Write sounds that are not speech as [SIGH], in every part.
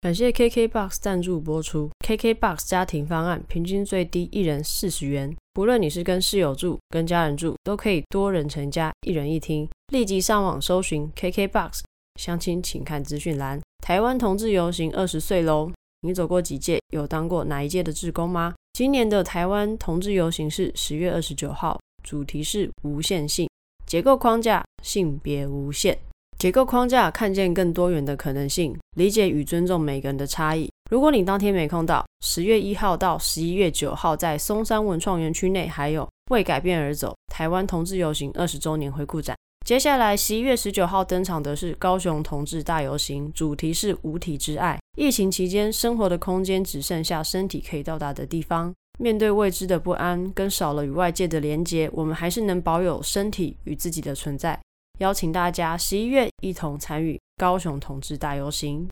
感谢 KKBOX 赞助播出。KKBOX 家庭方案平均最低一人四十元，不论你是跟室友住、跟家人住，都可以多人成家，一人一厅。立即上网搜寻 KKBOX，相亲请看资讯栏。台湾同志游行二十岁喽，你走过几届？有当过哪一届的志工吗？今年的台湾同志游行是十月二十九号，主题是无限性，结构框架，性别无限。结构框架，看见更多元的可能性，理解与尊重每个人的差异。如果你当天没空到，十月一号到十一月九号，在松山文创园区内还有为改变而走台湾同志游行二十周年回顾展。接下来十一月十九号登场的是高雄同志大游行，主题是无体之爱。疫情期间，生活的空间只剩下身体可以到达的地方，面对未知的不安跟少了与外界的连接，我们还是能保有身体与自己的存在。邀请大家十一月一同参与高雄同志大游行。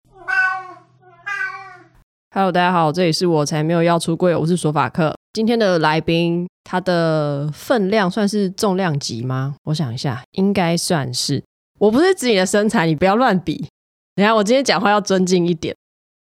Hello，大家好，这里是我才没有要出柜，我是索法克。今天的来宾，他的分量算是重量级吗？我想一下，应该算是。我不是指你的身材，你不要乱比。等下，我今天讲话要尊敬一点。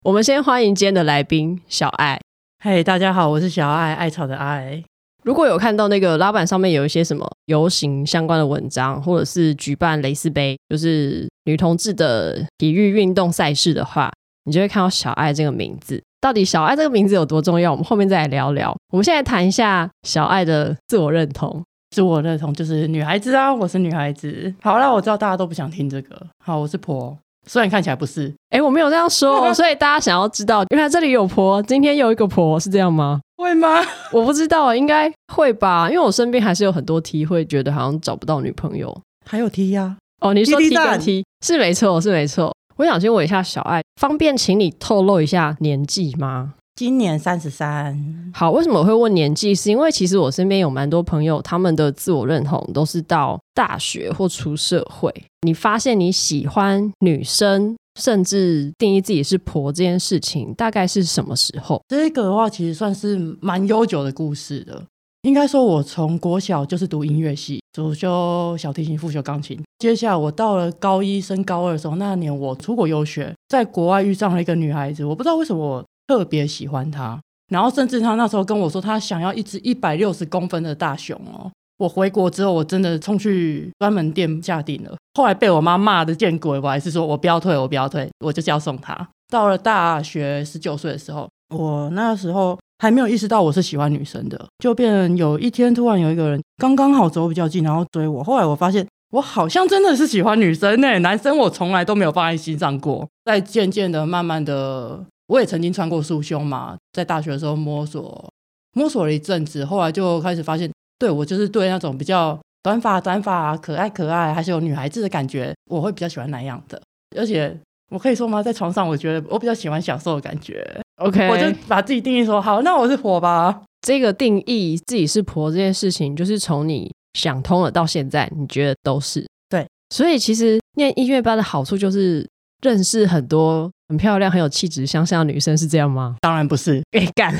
我们先欢迎今天的来宾小艾。嘿，hey, 大家好，我是小艾，艾草的艾。如果有看到那个拉板上面有一些什么游行相关的文章，或者是举办蕾丝杯，就是女同志的体育运动赛事的话，你就会看到小爱这个名字。到底小爱这个名字有多重要？我们后面再来聊聊。我们现在谈一下小爱的自我认同。自我认同就是女孩子啊，我是女孩子。好啦，我知道大家都不想听这个。好，我是婆。虽然看起来不是，哎、欸，我没有这样说，所以大家想要知道，原来这里有婆，今天有一个婆，是这样吗？会吗？[LAUGHS] 我不知道，应该会吧，因为我身边还是有很多 T 会觉得好像找不到女朋友，还有 T 呀、啊，哦，你说 T 跟 T 是没错，是没错。我想先问一下小爱，方便请你透露一下年纪吗？今年三十三。好，为什么我会问年纪？是因为其实我身边有蛮多朋友，他们的自我认同都是到大学或出社会。你发现你喜欢女生，甚至定义自己是婆这件事情，大概是什么时候？这个的话，其实算是蛮悠久的故事的。应该说，我从国小就是读音乐系，主修小提琴，副修钢琴。接下来我到了高一升高二的时候，那年我出国游学，在国外遇上了一个女孩子，我不知道为什么我。特别喜欢她，然后甚至她那时候跟我说，她想要一只一百六十公分的大熊哦。我回国之后，我真的冲去专门店下订了。后来被我妈骂的见鬼，我还是说我不要退，我不要退，我就是要送他。到了大学十九岁的时候，我那时候还没有意识到我是喜欢女生的，就变有一天突然有一个人刚刚好走比较近，然后追我。后来我发现我好像真的是喜欢女生呢，男生我从来都没有放在心上过。再渐渐的，慢慢的。我也曾经穿过束胸嘛，在大学的时候摸索摸索了一阵子，后来就开始发现，对，我就是对那种比较短发短发可爱可爱，还是有女孩子的感觉，我会比较喜欢那样的。而且我可以说吗？在床上，我觉得我比较喜欢享受的感觉。OK，我就把自己定义说好，那我是婆吧。这个定义自己是婆这件事情，就是从你想通了到现在，你觉得都是对。所以其实念音乐班的好处就是认识很多。很漂亮、很有气质、相像的女生是这样吗？当然不是，给干，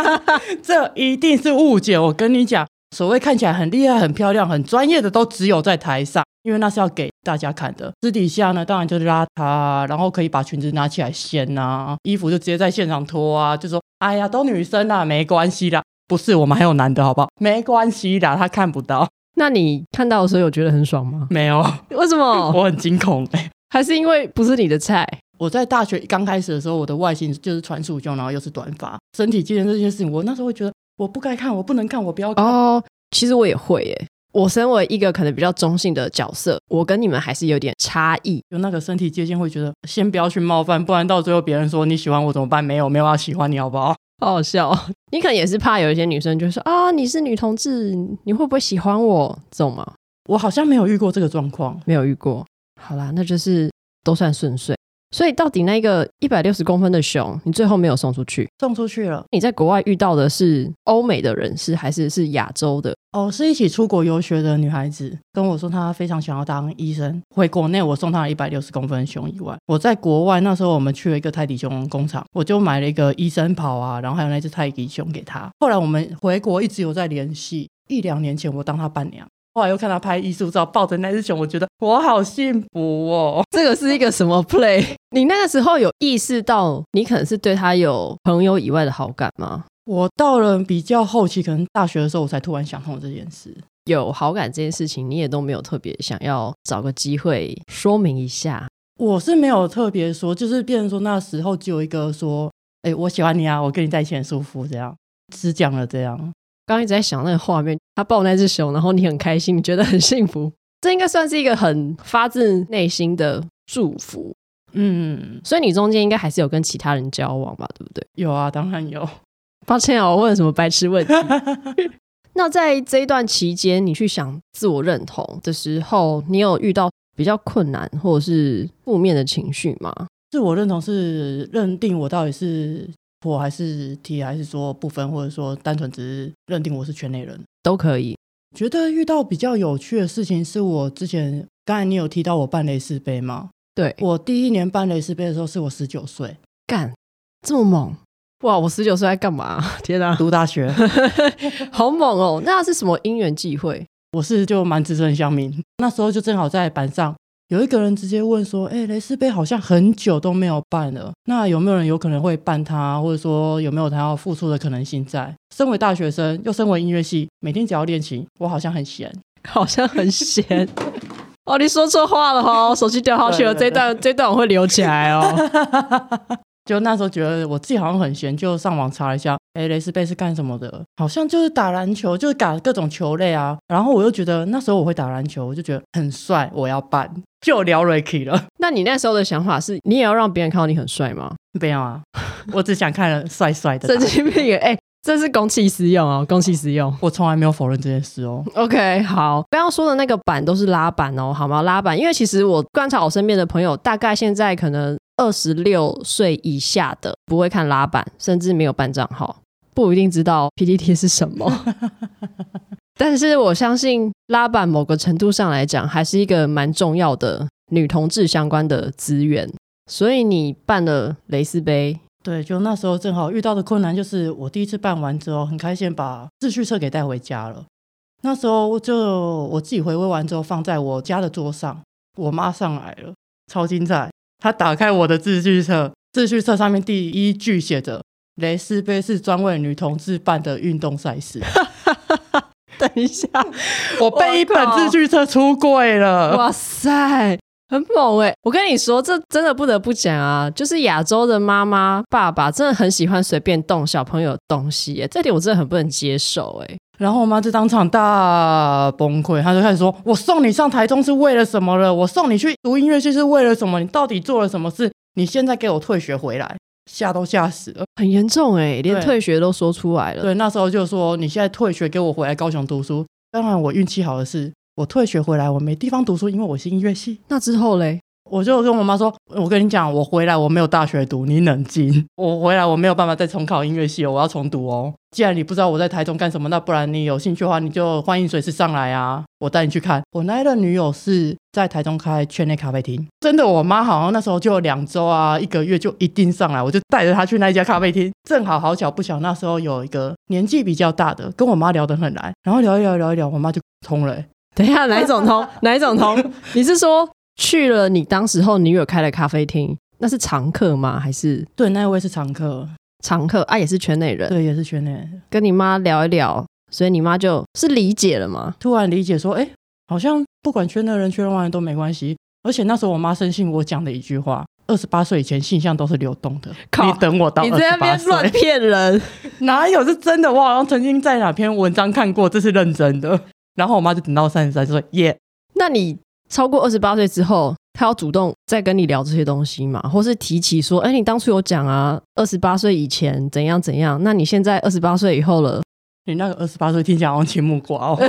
[LAUGHS] 这一定是误解。我跟你讲，所谓看起来很厉害、很漂亮、很专业的，都只有在台上，因为那是要给大家看的。私底下呢，当然就是邋遢，然后可以把裙子拿起来掀呐，衣服就直接在现场脱啊，就说：“哎呀，都女生啦，没关系啦。”不是，我们还有男的，好不好？没关系啦，他看不到。那你看到的时候有觉得很爽吗？没有，为什么？我很惊恐欸，还是因为不是你的菜？我在大学刚开始的时候，我的外形就是穿束胸，然后又是短发，身体机能这件事情，我那时候会觉得我不该看，我不能看，我不要看。哦，其实我也会耶。我身为一个可能比较中性的角色，我跟你们还是有点差异。有那个身体接近，会觉得先不要去冒犯，不然到最后别人说你喜欢我怎么办？没有，没有要喜欢你，好不好？[LAUGHS] 好好笑。你可能也是怕有一些女生就说啊，你是女同志，你会不会喜欢我？这种吗？我好像没有遇过这个状况，没有遇过。好啦，那就是都算顺遂。所以到底那个一百六十公分的熊，你最后没有送出去？送出去了。你在国外遇到的是欧美的人士，还是是亚洲的？哦，是一起出国游学的女孩子跟我说，她非常想要当医生。回国内，我送她了一百六十公分的熊以外，我在国外那时候我们去了一个泰迪熊工厂，我就买了一个医生袍啊，然后还有那只泰迪熊给她。后来我们回国一直有在联系，一两年前我当她伴娘。后来又看他拍艺术照，抱着那只熊，我觉得我好幸福哦。这个是一个什么 play？你那个时候有意识到你可能是对他有朋友以外的好感吗？我到了比较后期，可能大学的时候，我才突然想通这件事。有好感这件事情，你也都没有特别想要找个机会说明一下。我是没有特别说，就是变成说那时候只有一个说，哎，我喜欢你啊，我跟你在一起很舒服，这样只讲了这样。刚刚一直在想那个画面，他抱那只熊，然后你很开心，你觉得很幸福，[LAUGHS] 这应该算是一个很发自内心的祝福。嗯，所以你中间应该还是有跟其他人交往吧，对不对？有啊，当然有。抱歉啊，我问了什么白痴问题？[LAUGHS] 那在这一段期间，你去想自我认同的时候，你有遇到比较困难或者是负面的情绪吗？自我认同是认定我到底是。我还是 T，还是说不分，或者说单纯只是认定我是圈内人都可以。觉得遇到比较有趣的事情，是我之前刚才你有提到我办蕾丝杯吗？对，我第一年办蕾丝杯的时候，是我十九岁，干这么猛哇！我十九岁在干嘛？[LAUGHS] 天哪，读大学，好猛哦！那是什么因缘际会？我是就蛮资深乡民，那时候就正好在板上。有一个人直接问说：“哎，蕾丝杯好像很久都没有办了，那有没有人有可能会办它？或者说有没有他要复出的可能性在？”身为大学生，又身为音乐系，每天只要练琴，我好像很闲，好像很闲。哦，你说错话了哦，手机掉下去了。这段这段我会留起来哦。[LAUGHS] 就那时候觉得我自己好像很闲，就上网查一下，哎，蕾丝杯是干什么的？好像就是打篮球，就是打各种球类啊。然后我又觉得那时候我会打篮球，我就觉得很帅，我要办，就聊 Ricky 了。[LAUGHS] 那你那时候的想法是，你也要让别人看到你很帅吗？没有啊，我只想看帅帅的。神经病！哎，这是公器私用哦，公器私用。我从来没有否认这件事哦。OK，好，刚刚说的那个板都是拉板哦，好吗？拉板，因为其实我观察我身边的朋友，大概现在可能。二十六岁以下的不会看拉板，甚至没有办账号，不一定知道 PTT 是什么。[LAUGHS] 但是我相信拉板某个程度上来讲，还是一个蛮重要的女同志相关的资源。所以你办了蕾丝杯，对，就那时候正好遇到的困难就是，我第一次办完之后，很开心把秩序册给带回家了。那时候就我自己回味完之后，放在我家的桌上，我妈上来了，超精彩。他打开我的自序册，自序册上面第一句写着：“蕾丝杯是专为女同志办的运动赛事。[LAUGHS] ”等一下，[LAUGHS] 我被一本自序册出柜了！哇塞，很猛哎！我跟你说，这真的不得不讲啊，就是亚洲的妈妈、爸爸真的很喜欢随便动小朋友的东西，这点我真的很不能接受哎。然后我妈就当场大崩溃，她就开始说：“我送你上台中是为了什么了？我送你去读音乐系是为了什么？你到底做了什么事？你现在给我退学回来，吓都吓死了，很严重哎，连退学都说出来了。对”对，那时候就说：“你现在退学，给我回来高雄读书。”当然，我运气好的是，我退学回来，我没地方读书，因为我是音乐系。那之后嘞？我就跟我妈说：“我跟你讲，我回来我没有大学读，你冷静。[LAUGHS] 我回来我没有办法再重考音乐系，我要重读哦。既然你不知道我在台中干什么，那不然你有兴趣的话，你就欢迎随时上来啊，我带你去看。我那一任女友是在台中开圈内咖啡厅，真的，我妈好像那时候就两周啊，一个月就一定上来，我就带着她去那一家咖啡厅。正好好巧不巧，那时候有一个年纪比较大的，跟我妈聊得很来，然后聊一聊聊一聊，我妈就通了。[LAUGHS] 等一下，哪一种通？[LAUGHS] 哪一种通？你是说？”去了你当时候女友开的咖啡厅，那是常客吗？还是对，那位是常客，常客啊，也是圈内人，对，也是圈内人。跟你妈聊一聊，所以你妈就是理解了嘛？突然理解说，哎，好像不管圈内人、圈外人都没关系。而且那时候我妈深信我讲的一句话：二十八岁以前性向都是流动的。靠你等我到你在那边乱骗人，[LAUGHS] 哪有是真的？我好像曾经在哪篇文章看过，这是认真的。然后我妈就等到三十三岁，耶。那你？超过二十八岁之后，他要主动再跟你聊这些东西嘛？或是提起说，哎，你当初有讲啊，二十八岁以前怎样怎样？那你现在二十八岁以后了，你那个二十八岁听起来好像青木瓜哦。[LAUGHS]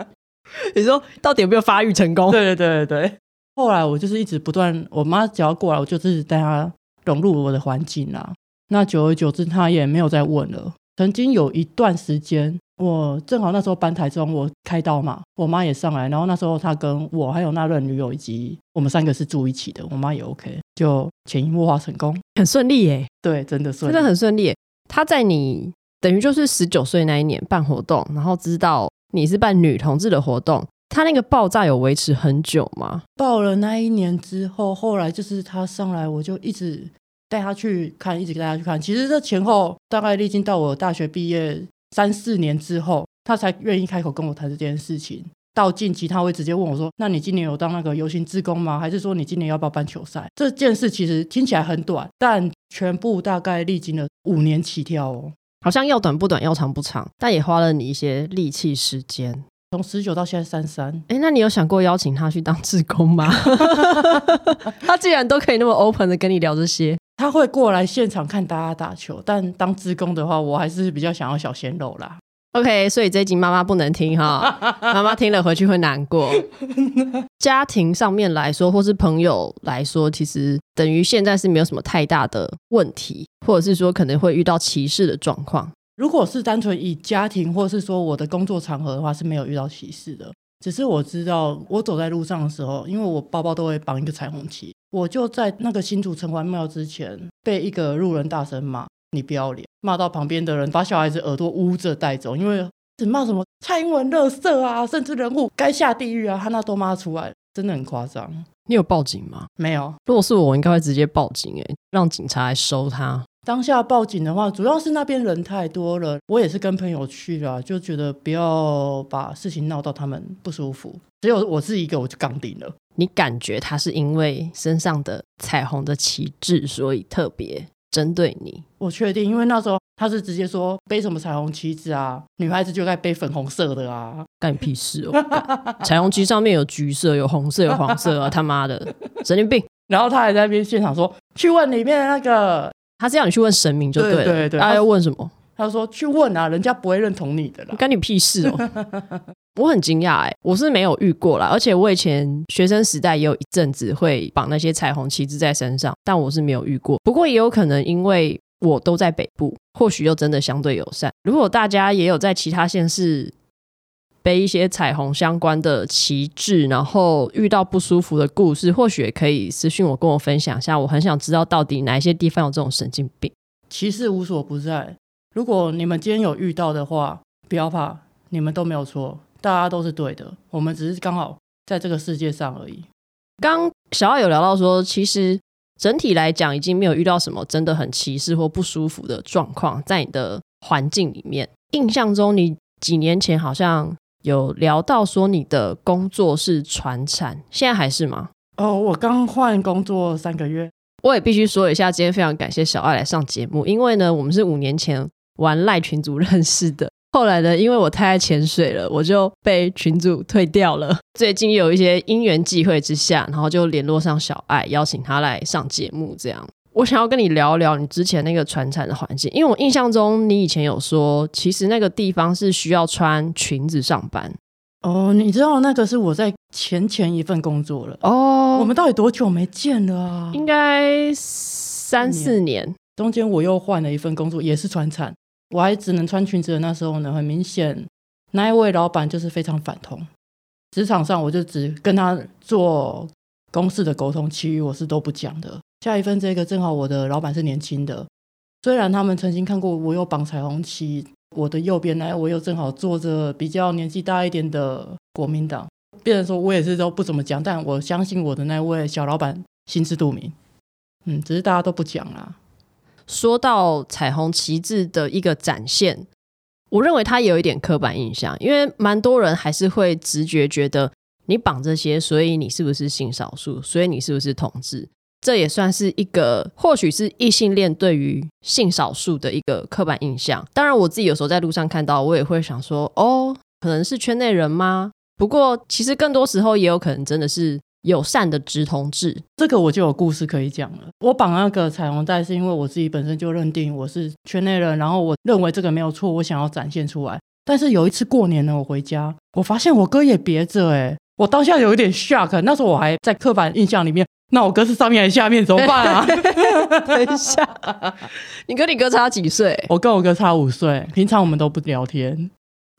[LAUGHS] 你说到底有没有发育成功？对对对对对。后来我就是一直不断，我妈只要过来，我就自己带她融入我的环境啊。那久而久之，她也没有再问了。曾经有一段时间。我正好那时候搬台中，我开刀嘛，我妈也上来，然后那时候她跟我还有那任女友以及我们三个是住一起的，我妈也 OK，就潜移默化成功，很顺利耶。对，真的顺利，真的很顺利。她在你等于就是十九岁那一年办活动，然后知道你是办女同志的活动，她那个爆炸有维持很久吗？爆了那一年之后，后来就是她上来，我就一直带他去看，一直带他去看。其实这前后大概历经到我大学毕业三四年之后，他才愿意开口跟我谈这件事情。到近期他会直接问我说：“那你今年有当那个游行志工吗？还是说你今年要不要办球赛？”这件事其实听起来很短，但全部大概历经了五年起跳哦。好像要短不短，要长不长，但也花了你一些力气时间。从十九到现在三三，哎，那你有想过邀请他去当志工吗？[LAUGHS] 他既然都可以那么 open 的跟你聊这些，他会过来现场看大家打球，但当职工的话，我还是比较想要小鲜肉啦。OK，所以这一集妈妈不能听哈，[LAUGHS] 妈妈听了回去会难过。[LAUGHS] 家庭上面来说，或是朋友来说，其实等于现在是没有什么太大的问题，或者是说可能会遇到歧视的状况。如果是单纯以家庭，或是说我的工作场合的话，是没有遇到歧视的。只是我知道，我走在路上的时候，因为我包包都会绑一个彩虹旗，我就在那个新竹城隍庙之前被一个路人大声骂。你不要脸，骂到旁边的人把小孩子耳朵捂着带走，因为只骂什么蔡英文垃圾啊，甚至人物该下地狱啊，他那都骂出来，真的很夸张。你有报警吗？没有。如果是我，我应该会直接报警，诶，让警察来收他。当下报警的话，主要是那边人太多了，我也是跟朋友去了，就觉得不要把事情闹到他们不舒服。只有我自己一个，我就杠定了。你感觉他是因为身上的彩虹的旗帜，所以特别针对你？我确定，因为那时候他是直接说背什么彩虹旗子啊，女孩子就该背粉红色的啊，干你屁事哦！彩虹旗上面有橘色、有红色、有黄色啊，他妈的 [LAUGHS] 神经病！然后他还在那边现场说，去问里面的那个，他是要你去问神明就对了，对对对，他要问什么？他说去问啊，人家不会认同你的啦，干你屁事哦！[LAUGHS] 我很惊讶哎，我是没有遇过啦，而且我以前学生时代也有一阵子会绑那些彩虹旗子在身上，但我是没有遇过。不过也有可能因为。我都在北部，或许又真的相对友善。如果大家也有在其他县市背一些彩虹相关的旗帜，然后遇到不舒服的故事，或许可以私讯我，跟我分享一下。我很想知道到底哪一些地方有这种神经病。歧视无所不在。如果你们今天有遇到的话，不要怕，你们都没有错，大家都是对的。我们只是刚好在这个世界上而已。刚小艾有聊到说，其实。整体来讲，已经没有遇到什么真的很歧视或不舒服的状况，在你的环境里面。印象中，你几年前好像有聊到说你的工作是传产，现在还是吗？哦，我刚换工作三个月。我也必须说一下，今天非常感谢小艾来上节目，因为呢，我们是五年前玩赖群组认识的。后来呢，因为我太爱潜水了，我就被群主退掉了。[LAUGHS] 最近有一些因缘际会之下，然后就联络上小爱，邀请他来上节目。这样，我想要跟你聊聊你之前那个传产的环境，因为我印象中你以前有说，其实那个地方是需要穿裙子上班。哦，你知道那个是我在前前一份工作了。哦，我们到底多久没见了啊？应该三四年。中间我又换了一份工作，也是传产。我还只能穿裙子的那时候呢，很明显那一位老板就是非常反同。职场上我就只跟他做公事的沟通，其余我是都不讲的。下一份这个正好我的老板是年轻的，虽然他们曾经看过我有绑彩虹旗，我的右边呢我又正好坐着比较年纪大一点的国民党，别人说我也是都不怎么讲，但我相信我的那位小老板心知肚明。嗯，只是大家都不讲啦。说到彩虹旗帜的一个展现，我认为它有一点刻板印象，因为蛮多人还是会直觉觉得你绑这些，所以你是不是性少数，所以你是不是同志？这也算是一个或许是异性恋对于性少数的一个刻板印象。当然，我自己有时候在路上看到，我也会想说，哦，可能是圈内人吗？不过，其实更多时候也有可能真的是。友善的直同志，这个我就有故事可以讲了。我绑那个彩虹带是因为我自己本身就认定我是圈内人，然后我认为这个没有错，我想要展现出来。但是有一次过年呢，我回家，我发现我哥也别着，哎，我当下有一点 shock。那时候我还在刻板印象里面，那我哥是上面还是下面？怎么办啊？[LAUGHS] 等一下，你跟你哥差几岁？我跟我哥差五岁，平常我们都不聊天。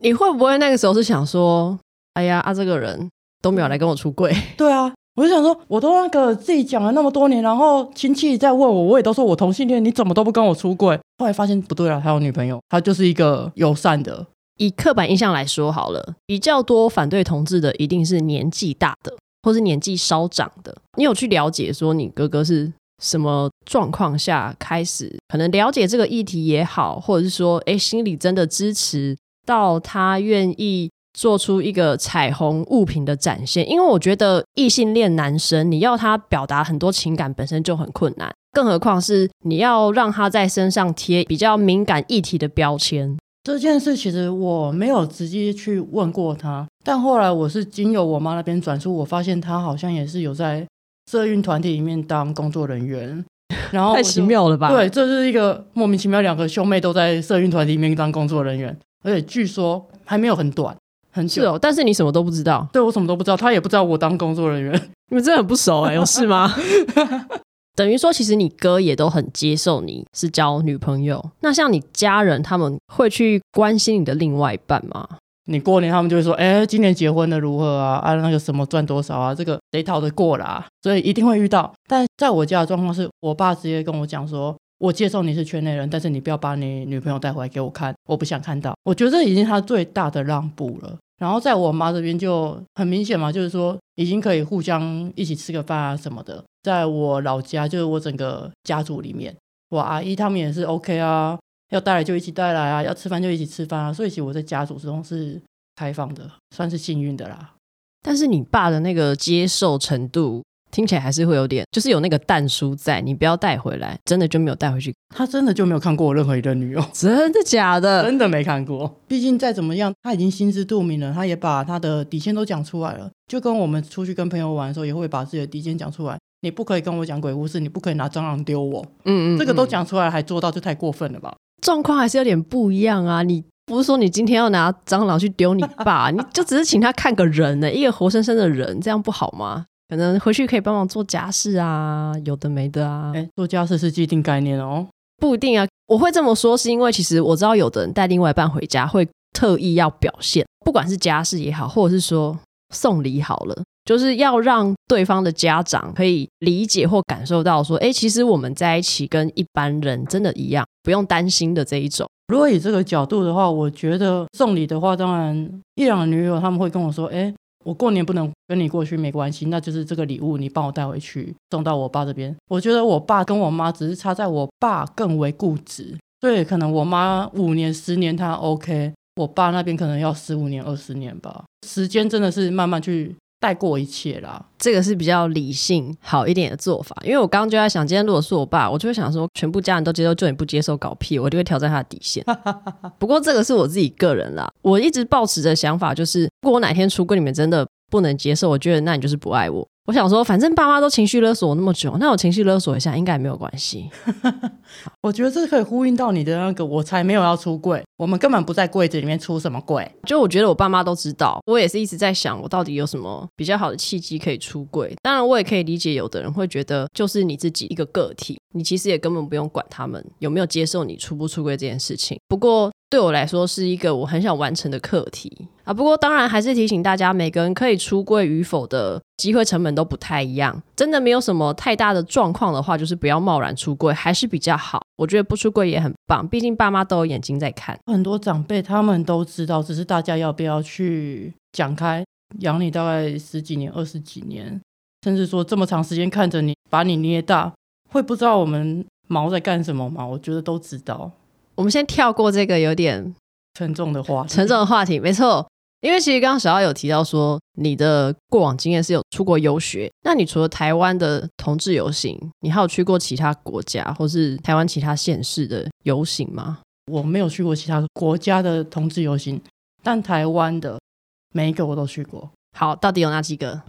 你会不会那个时候是想说，哎呀，啊这个人？都没有来跟我出柜。[LAUGHS] 对啊，我就想说，我都那个自己讲了那么多年，然后亲戚在问我，我也都说我同性恋，你怎么都不跟我出柜？后来发现不对了，他有女朋友，他就是一个友善的。以刻板印象来说好了，比较多反对同志的一定是年纪大的，或是年纪稍长的。你有去了解说你哥哥是什么状况下开始可能了解这个议题也好，或者是说，哎，心里真的支持到他愿意做出一个彩虹物品的展现？因为我觉得异性恋男生你要他表达很多情感本身就很困难，更何况是你要让他在身上贴比较敏感议题的标签。这件事其实我没有直接去问过他，但后来我是经由我妈那边转述，我发现他好像也是有在社运团体里面当工作人员。[LAUGHS] 然后太奇妙了吧？对，这是一个莫名其妙，两个兄妹都在社运团体里面当工作人员，而且据说还没有很短，很久。是哦，但是你什么都不知道？对，我什么都不知道，他也不知道我当工作人员。[LAUGHS] 你们真的很不熟哎，有事吗？[LAUGHS] 等于说，其实你哥也都很接受你是交女朋友。那像你家人，他们会去关心你的另外一半吗？你过年他们就会说：“哎，今年结婚的如何啊？啊，那个什么赚多少啊？这个谁逃得过啦、啊？”所以一定会遇到。但在我家的状况是，我爸直接跟我讲说：“我接受你是圈内人，但是你不要把你女朋友带回来给我看，我不想看到。”我觉得这已经是他最大的让步了。然后在我妈这边就很明显嘛，就是说已经可以互相一起吃个饭啊什么的。在我老家，就是我整个家族里面，我阿姨他们也是 OK 啊，要带来就一起带来啊，要吃饭就一起吃饭啊。所以其实我在家族之中是开放的，算是幸运的啦。但是你爸的那个接受程度。听起来还是会有点，就是有那个但书在，你不要带回来，真的就没有带回去。他真的就没有看过我任何一个女友，真的假的？真的没看过。毕竟再怎么样，他已经心知肚明了，他也把他的底线都讲出来了。就跟我们出去跟朋友玩的时候，也会把自己的底线讲出来。你不可以跟我讲鬼故事，你不可以拿蟑螂丢我。嗯，嗯嗯，这个都讲出来还做到，就太过分了吧？状况还是有点不一样啊！你不是说你今天要拿蟑螂去丢你爸，你就只是请他看个人呢，一个活生生的人，这样不好吗？可能回去可以帮忙做家事啊，有的没的啊。哎，做家事是既定概念哦，不一定啊。我会这么说，是因为其实我知道有的人带另外一半回家，会特意要表现，不管是家事也好，或者是说送礼好了，就是要让对方的家长可以理解或感受到说，哎，其实我们在一起跟一般人真的一样，不用担心的这一种。如果以这个角度的话，我觉得送礼的话，当然一两个女友他们会跟我说，哎。我过年不能跟你过去没关系，那就是这个礼物你帮我带回去送到我爸这边。我觉得我爸跟我妈只是差在我爸更为固执，对可能我妈五年十年他 OK，我爸那边可能要十五年二十年吧。时间真的是慢慢去。带过一切啦，这个是比较理性好一点的做法。因为我刚刚就在想，今天如果是我爸，我就会想说，全部家人都接受，就你不接受搞屁，我就会挑战他的底线。[LAUGHS] 不过这个是我自己个人啦，我一直抱持着想法，就是如果我哪天出柜，你们真的不能接受，我觉得那你就是不爱我。我想说，反正爸妈都情绪勒索我那么久，那我情绪勒索一下应该也没有关系。[LAUGHS] 我觉得这可以呼应到你的那个，我才没有要出柜，我们根本不在柜子里面出什么柜。就我觉得我爸妈都知道，我也是一直在想，我到底有什么比较好的契机可以出柜。当然，我也可以理解有的人会觉得，就是你自己一个个体，你其实也根本不用管他们有没有接受你出不出柜这件事情。不过，对我来说是一个我很想完成的课题啊！不过当然还是提醒大家，每个人可以出柜与否的机会成本都不太一样。真的没有什么太大的状况的话，就是不要贸然出柜，还是比较好。我觉得不出柜也很棒，毕竟爸妈都有眼睛在看。很多长辈他们都知道，只是大家要不要去讲开？养你大概十几年、二十几年，甚至说这么长时间看着你把你捏大，会不知道我们毛在干什么吗？我觉得都知道。我们先跳过这个有点沉重的话，沉重的话题，没错。因为其实刚刚小奥有提到说，你的过往经验是有出国游学。那你除了台湾的同志游行，你还有去过其他国家或是台湾其他县市的游行吗？我没有去过其他国家的同志游行，但台湾的每一个我都去过。好，到底有哪几个？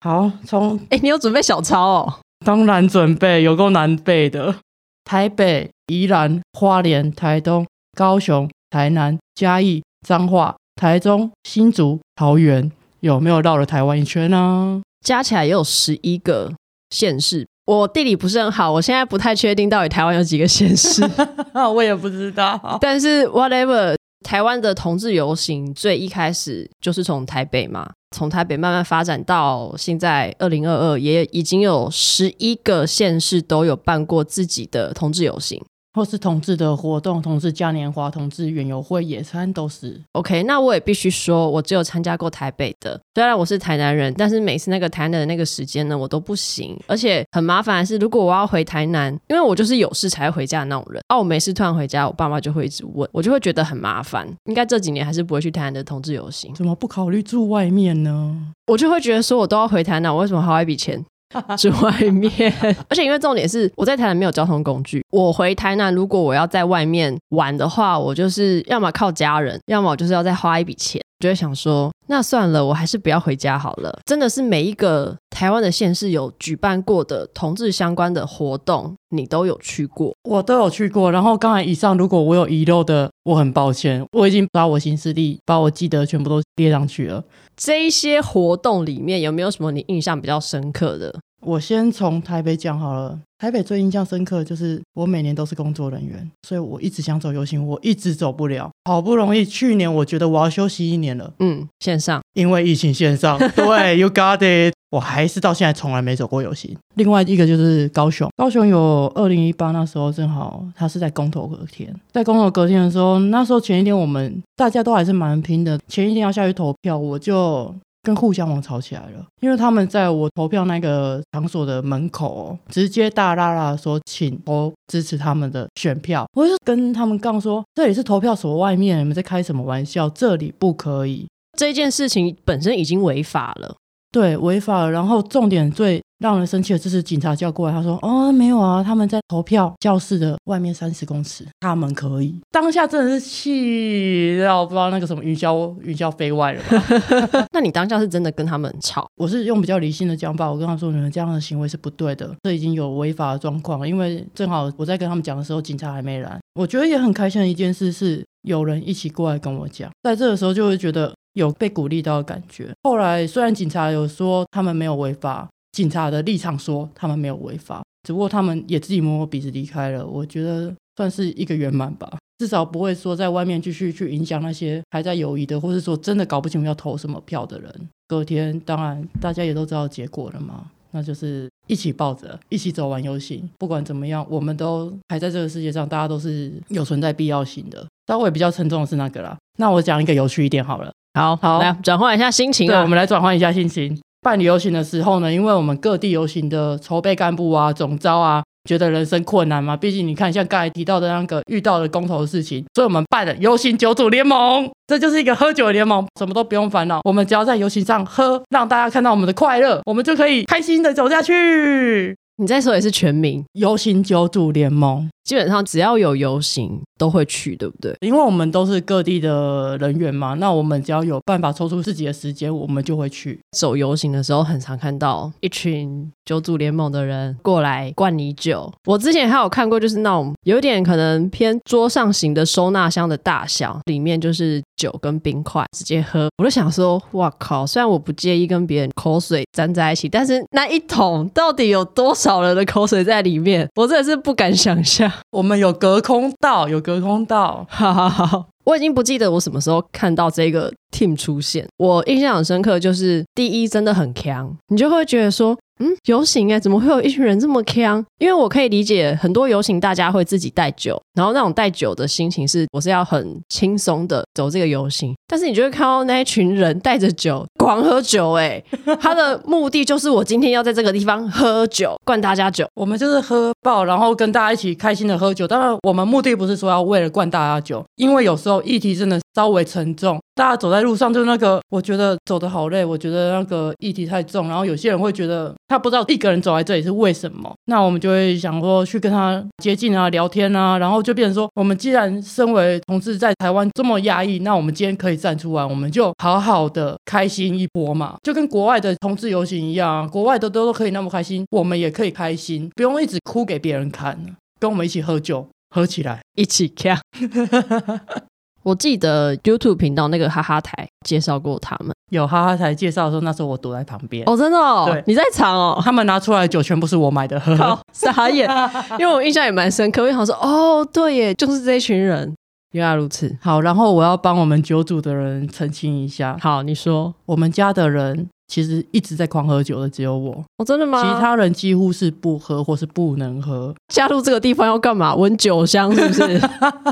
好，从哎，你有准备小抄哦？当然准备，有够难背的。台北、宜兰、花莲、台东、高雄、台南、嘉义、彰化、台中、新竹、桃园，有没有绕了台湾一圈呢？加起来也有十一个县市。我地理不是很好，我现在不太确定到底台湾有几个县市，[LAUGHS] 我也不知道。[LAUGHS] 但是 whatever。台湾的同志游行最一开始就是从台北嘛，从台北慢慢发展到现在二零二二，也已经有十一个县市都有办过自己的同志游行。或是同志的活动，同志嘉年华、同志园游会、野餐都是。OK，那我也必须说，我只有参加过台北的。虽然我是台南人，但是每次那个台南的那个时间呢，我都不行，而且很麻烦的是，如果我要回台南，因为我就是有事才会回家的那种人，啊，我没事突然回家，我爸妈就会一直问，我就会觉得很麻烦。应该这几年还是不会去台南的同志游行。怎么不考虑住外面呢？我就会觉得说，我都要回台南，我为什么花一笔钱？[LAUGHS] 住外面，[LAUGHS] 而且因为重点是我在台南没有交通工具，我回台南如果我要在外面玩的话，我就是要么靠家人，要么我就是要再花一笔钱。就会想说，那算了，我还是不要回家好了。真的是每一个台湾的县市有举办过的同志相关的活动，你都有去过，我都有去过。然后刚才以上，如果我有遗漏的，我很抱歉，我已经把我行事历把我记得全部都列上去了。这一些活动里面有没有什么你印象比较深刻的？我先从台北讲好了。台北最印象深刻的就是我每年都是工作人员，所以我一直想走游行，我一直走不了。好不容易去年，我觉得我要休息一年了。嗯，线上，因为疫情线上。[LAUGHS] 对，You got it。我还是到现在从来没走过游行。另外一个就是高雄，高雄有二零一八那时候正好他是在公投隔天，在公投隔天的时候，那时候前一天我们大家都还是蛮拼的，前一天要下去投票，我就。跟互相网吵起来了，因为他们在我投票那个场所的门口直接大啦啦说，请投支持他们的选票。我就跟他们杠说，这里是投票所外面，你们在开什么玩笑？这里不可以。这件事情本身已经违法了。对，违法了。然后重点最让人生气的就是警察叫过来，他说：“哦，没有啊，他们在投票教室的外面三十公尺，他们可以。”当下真的是气到不知道那个什么云霄云霄飞外了吧。[LAUGHS] 那你当下是真的跟他们吵？我是用比较理性的讲法，我跟他说：“你们这样的行为是不对的，这已经有违法的状况。”因为正好我在跟他们讲的时候，警察还没来。我觉得也很开心的一件事是，有人一起过来跟我讲，在这个时候就会觉得。有被鼓励到的感觉。后来虽然警察有说他们没有违法，警察的立场说他们没有违法，只不过他们也自己摸摸鼻子离开了。我觉得算是一个圆满吧，至少不会说在外面继续去影响那些还在犹豫的，或是说真的搞不清楚要投什么票的人。隔天当然大家也都知道结果了嘛，那就是一起抱着一起走完游行。不管怎么样，我们都还在这个世界上，大家都是有存在必要性的。稍微比较沉重的是那个啦，那我讲一个有趣一点好了。好好，来转换一下心情啊。对，我们来转换一下心情。办理游行的时候呢，因为我们各地游行的筹备干部啊、总招啊，觉得人生困难嘛。毕竟你看，像刚才提到的那个遇到的公投的事情，所以我们办了游行酒主联盟，这就是一个喝酒的联盟，什么都不用烦恼，我们只要在游行上喝，让大家看到我们的快乐，我们就可以开心的走下去。你再说也是全民游行酒主联盟。基本上只要有游行都会去，对不对？因为我们都是各地的人员嘛，那我们只要有办法抽出自己的时间，我们就会去。走游行的时候，很常看到一群九组联盟的人过来灌你酒。我之前还有看过，就是那种有点可能偏桌上型的收纳箱的大小，里面就是酒跟冰块直接喝。我就想说，哇靠！虽然我不介意跟别人口水沾在一起，但是那一桶到底有多少人的口水在里面？我真的是不敢想象。我们有隔空道，有隔空道，哈哈哈，我已经不记得我什么时候看到这个 team 出现。我印象很深刻，就是第一真的很强，你就会觉得说。嗯，游行哎，怎么会有一群人这么锵？因为我可以理解很多游行，大家会自己带酒，然后那种带酒的心情是，我是要很轻松的走这个游行。但是你就会看到那一群人带着酒狂喝酒，哎，[LAUGHS] 他的目的就是我今天要在这个地方喝酒，灌大家酒。我们就是喝爆，然后跟大家一起开心的喝酒。当然，我们目的不是说要为了灌大家酒，因为有时候议题真的稍微沉重，大家走在路上就是那个，我觉得走得好累，我觉得那个议题太重，然后有些人会觉得。他不知道一个人走来这里是为什么，那我们就会想说去跟他接近啊、聊天啊，然后就变成说，我们既然身为同志在台湾这么压抑，那我们今天可以站出来，我们就好好的开心一波嘛，就跟国外的同志游行一样，国外的都都可以那么开心，我们也可以开心，不用一直哭给别人看，跟我们一起喝酒，喝起来，一起跳。[LAUGHS] 我记得 YouTube 频道那个哈哈台介绍过他们，有哈哈台介绍的时候，那时候我躲在旁边。哦，真的哦？对，你在场哦？他们拿出来的酒全部是我买的，好傻眼，[LAUGHS] 因为我印象也蛮深刻。我想说，哦，对耶，就是这一群人。原来如此。好，然后我要帮我们酒组的人澄清一下。好，你说，我们家的人其实一直在狂喝酒的只有我。哦，真的吗？其他人几乎是不喝或是不能喝。加入这个地方要干嘛？闻酒香是不是？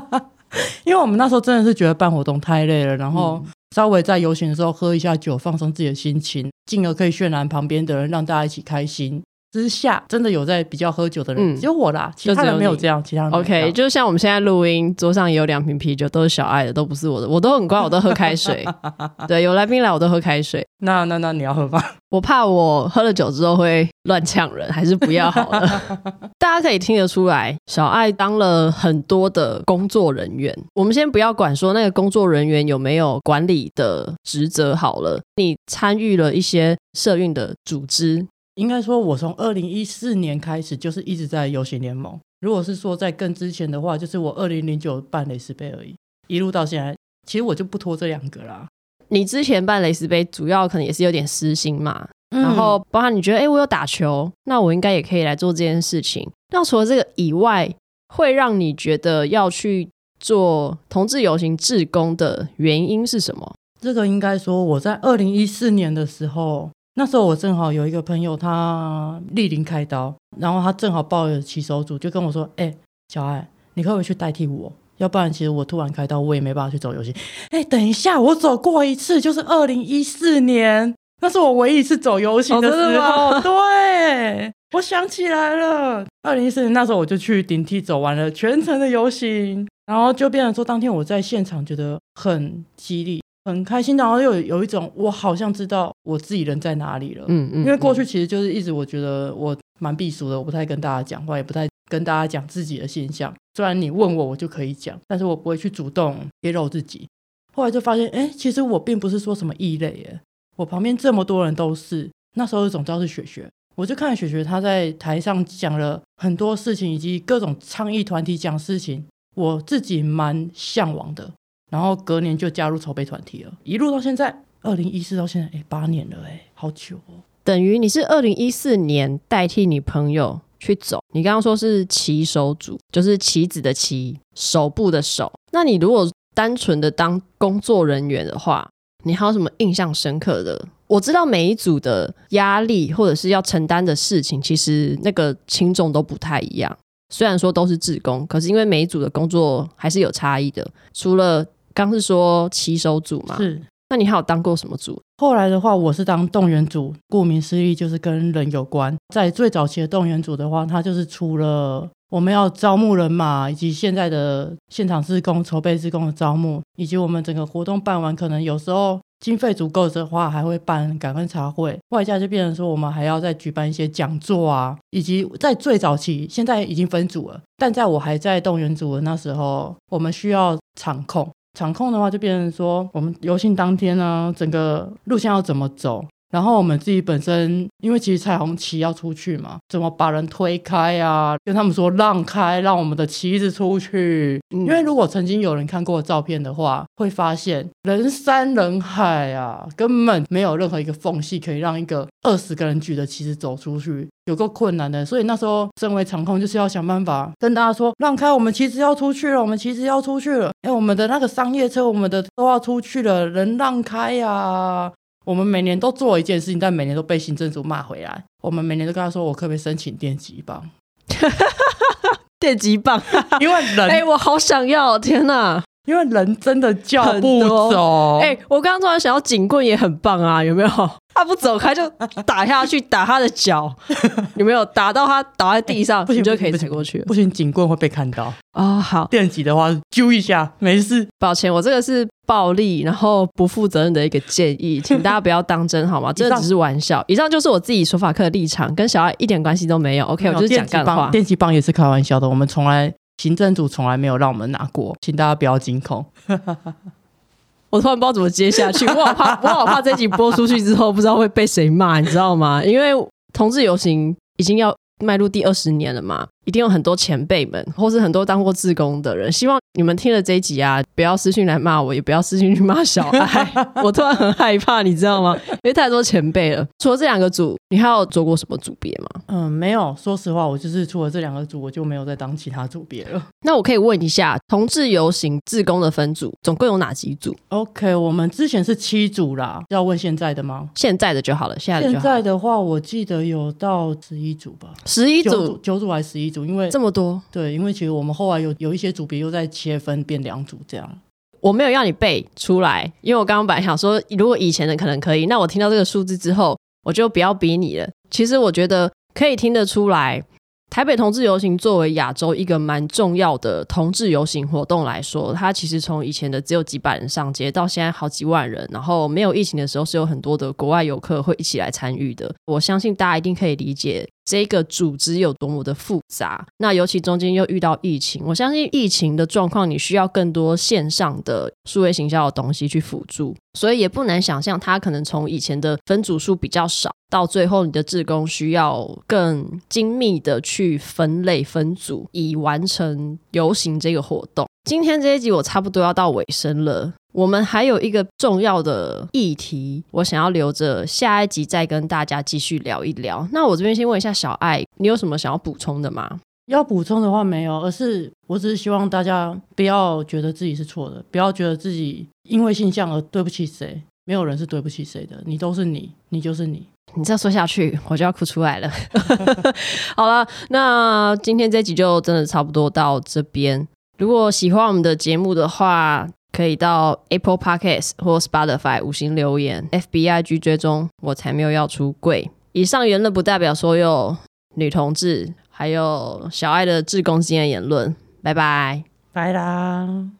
[LAUGHS] [LAUGHS] 因为我们那时候真的是觉得办活动太累了，然后稍微在游行的时候喝一下酒，放松自己的心情，进而可以渲染旁边的人，让大家一起开心。之下真的有在比较喝酒的人，嗯、只有我啦，其他人没有这样。其他人 OK，就像我们现在录音，桌上也有两瓶啤酒，都是小爱的，都不是我的。我都很乖，我都喝开水。[LAUGHS] 对，有来宾来，我都喝开水。[LAUGHS] 那那那你要喝吗？[LAUGHS] 我怕我喝了酒之后会乱呛人，还是不要好了。大家可以听得出来，小爱当了很多的工作人员。我们先不要管说那个工作人员有没有管理的职责好了，你参与了一些社运的组织。应该说，我从二零一四年开始就是一直在游行联盟。如果是说在更之前的话，就是我二零零九办蕾丝杯而已，一路到现在，其实我就不拖这两个啦。你之前办蕾丝杯，主要可能也是有点私心嘛，嗯、然后包含你觉得，哎，我有打球，那我应该也可以来做这件事情。那除了这个以外，会让你觉得要去做同志游行志工的原因是什么？这个应该说，我在二零一四年的时候。那时候我正好有一个朋友，他莅临开刀，然后他正好报了骑手组，就跟我说：“哎、欸，小艾，你可不可以去代替我？要不然其实我突然开刀，我也没办法去走游行。”哎，等一下，我走过一次，就是二零一四年，那是我唯一一次走游行的时候。哦、对，我想起来了，二零一四年那时候我就去顶替走完了全程的游行，然后就变成说当天我在现场觉得很激励。很开心，然后又有有一种我好像知道我自己人在哪里了。嗯嗯，因为过去其实就是一直我觉得我蛮避俗的，我不太跟大家讲话，也不太跟大家讲自己的现象。虽然你问我，我就可以讲，但是我不会去主动揭露自己。后来就发现，哎，其实我并不是说什么异类耶，我旁边这么多人都是。那时候总知道是雪雪，我就看雪雪她在台上讲了很多事情，以及各种倡议团体讲事情，我自己蛮向往的。然后隔年就加入筹备团体了，一路到现在，二零一四到现在，哎，八年了，哎，好久哦。等于你是二零一四年代替你朋友去走，你刚刚说是棋手组，就是棋子的棋，手部的手。那你如果单纯的当工作人员的话，你还有什么印象深刻的？我知道每一组的压力或者是要承担的事情，其实那个轻重都不太一样。虽然说都是志工，可是因为每一组的工作还是有差异的，除了。刚是说骑手组嘛？是。那你还有当过什么组？后来的话，我是当动员组。顾名思义，就是跟人有关。在最早期的动员组的话，它就是除了我们要招募人马，以及现在的现场施工、筹备施工的招募，以及我们整个活动办完，可能有时候经费足够的话，还会办感恩茶会。外加就变成说，我们还要再举办一些讲座啊，以及在最早期，现在已经分组了。但在我还在动员组的那时候，我们需要场控。场控的话，就变成说，我们游行当天呢，整个路线要怎么走？然后我们自己本身，因为其实彩虹旗要出去嘛，怎么把人推开啊？跟他们说让开，让我们的旗子出去。嗯、因为如果曾经有人看过照片的话，会发现人山人海啊，根本没有任何一个缝隙可以让一个二十个人举的旗子走出去，有够困难的。所以那时候身为场控，就是要想办法跟大家说让开，我们旗子要出去了，我们旗子要出去了。哎，我们的那个商业车，我们的都要出去了，人让开呀、啊！我们每年都做一件事情，但每年都被行政组骂回来。我们每年都跟他说：“我可不可以申请电击棒？” [LAUGHS] 电击棒，因为人 [LAUGHS] 哎、欸，我好想要！天哪，因为人真的叫不走。哎、欸，我刚刚突然想要警棍也很棒啊，有没有？[LAUGHS] 他不走开就打下去，打他的脚，有没有？打到他倒在地上，欸、不行就可以踩过去。不行，警棍会被看到啊、哦。好，电击的话揪一下，没事。抱歉，我这个是暴力，然后不负责任的一个建议，请大家不要当真好吗？[LAUGHS] 这只是玩笑。以上就是我自己说法课的立场，跟小爱一点关系都没有。OK，我就是讲干话。电击棒也是开玩笑的，我们从来行政组从来没有让我们拿过，请大家不要惊恐。[LAUGHS] 我突然不知道怎么接下去，我好怕，我好怕这集播出去之后不知道会被谁骂，你知道吗？因为同志游行已经要迈入第二十年了嘛，一定有很多前辈们，或是很多当过志工的人，希望你们听了这一集啊，不要私信来骂我，也不要私信去骂小爱。[LAUGHS] 我突然很害怕，你知道吗？因为太多前辈了。除了这两个组，你还有做过什么组别吗？嗯，没有。说实话，我就是除了这两个组，我就没有再当其他组别了。[LAUGHS] 那我可以问一下，同志游行志工的分组总共有哪几组？OK，我们之前是七组啦。要问现在的吗？现在的就好了。现在的，现在的话，我记得有到十一组吧？十一组，九组，九组还是十一组？因为这么多。对，因为其实我们后来有有一些组别又在切分变两组这样。我没有要你背出来，因为我刚刚本来想说，如果以前的可能可以，那我听到这个数字之后，我就不要逼你了。其实我觉得可以听得出来。台北同志游行作为亚洲一个蛮重要的同志游行活动来说，它其实从以前的只有几百人上街，到现在好几万人。然后没有疫情的时候，是有很多的国外游客会一起来参与的。我相信大家一定可以理解这个组织有多么的复杂。那尤其中间又遇到疫情，我相信疫情的状况，你需要更多线上的数位行销的东西去辅助。所以也不难想象，它可能从以前的分组数比较少，到最后你的志工需要更精密的去分类分组，以完成游行这个活动。今天这一集我差不多要到尾声了，我们还有一个重要的议题，我想要留着下一集再跟大家继续聊一聊。那我这边先问一下小爱，你有什么想要补充的吗？要补充的话没有，而是我只是希望大家不要觉得自己是错的，不要觉得自己因为性向而对不起谁，没有人是对不起谁的，你都是你，你就是你。你再说下去，我就要哭出来了。好了，那今天这集就真的差不多到这边。如果喜欢我们的节目的话，可以到 Apple Podcast 或 Spotify 五星留言，FBIG 追踪，我才没有要出柜。以上言论不代表所有女同志。还有小爱的志工经验言论，拜拜，拜啦。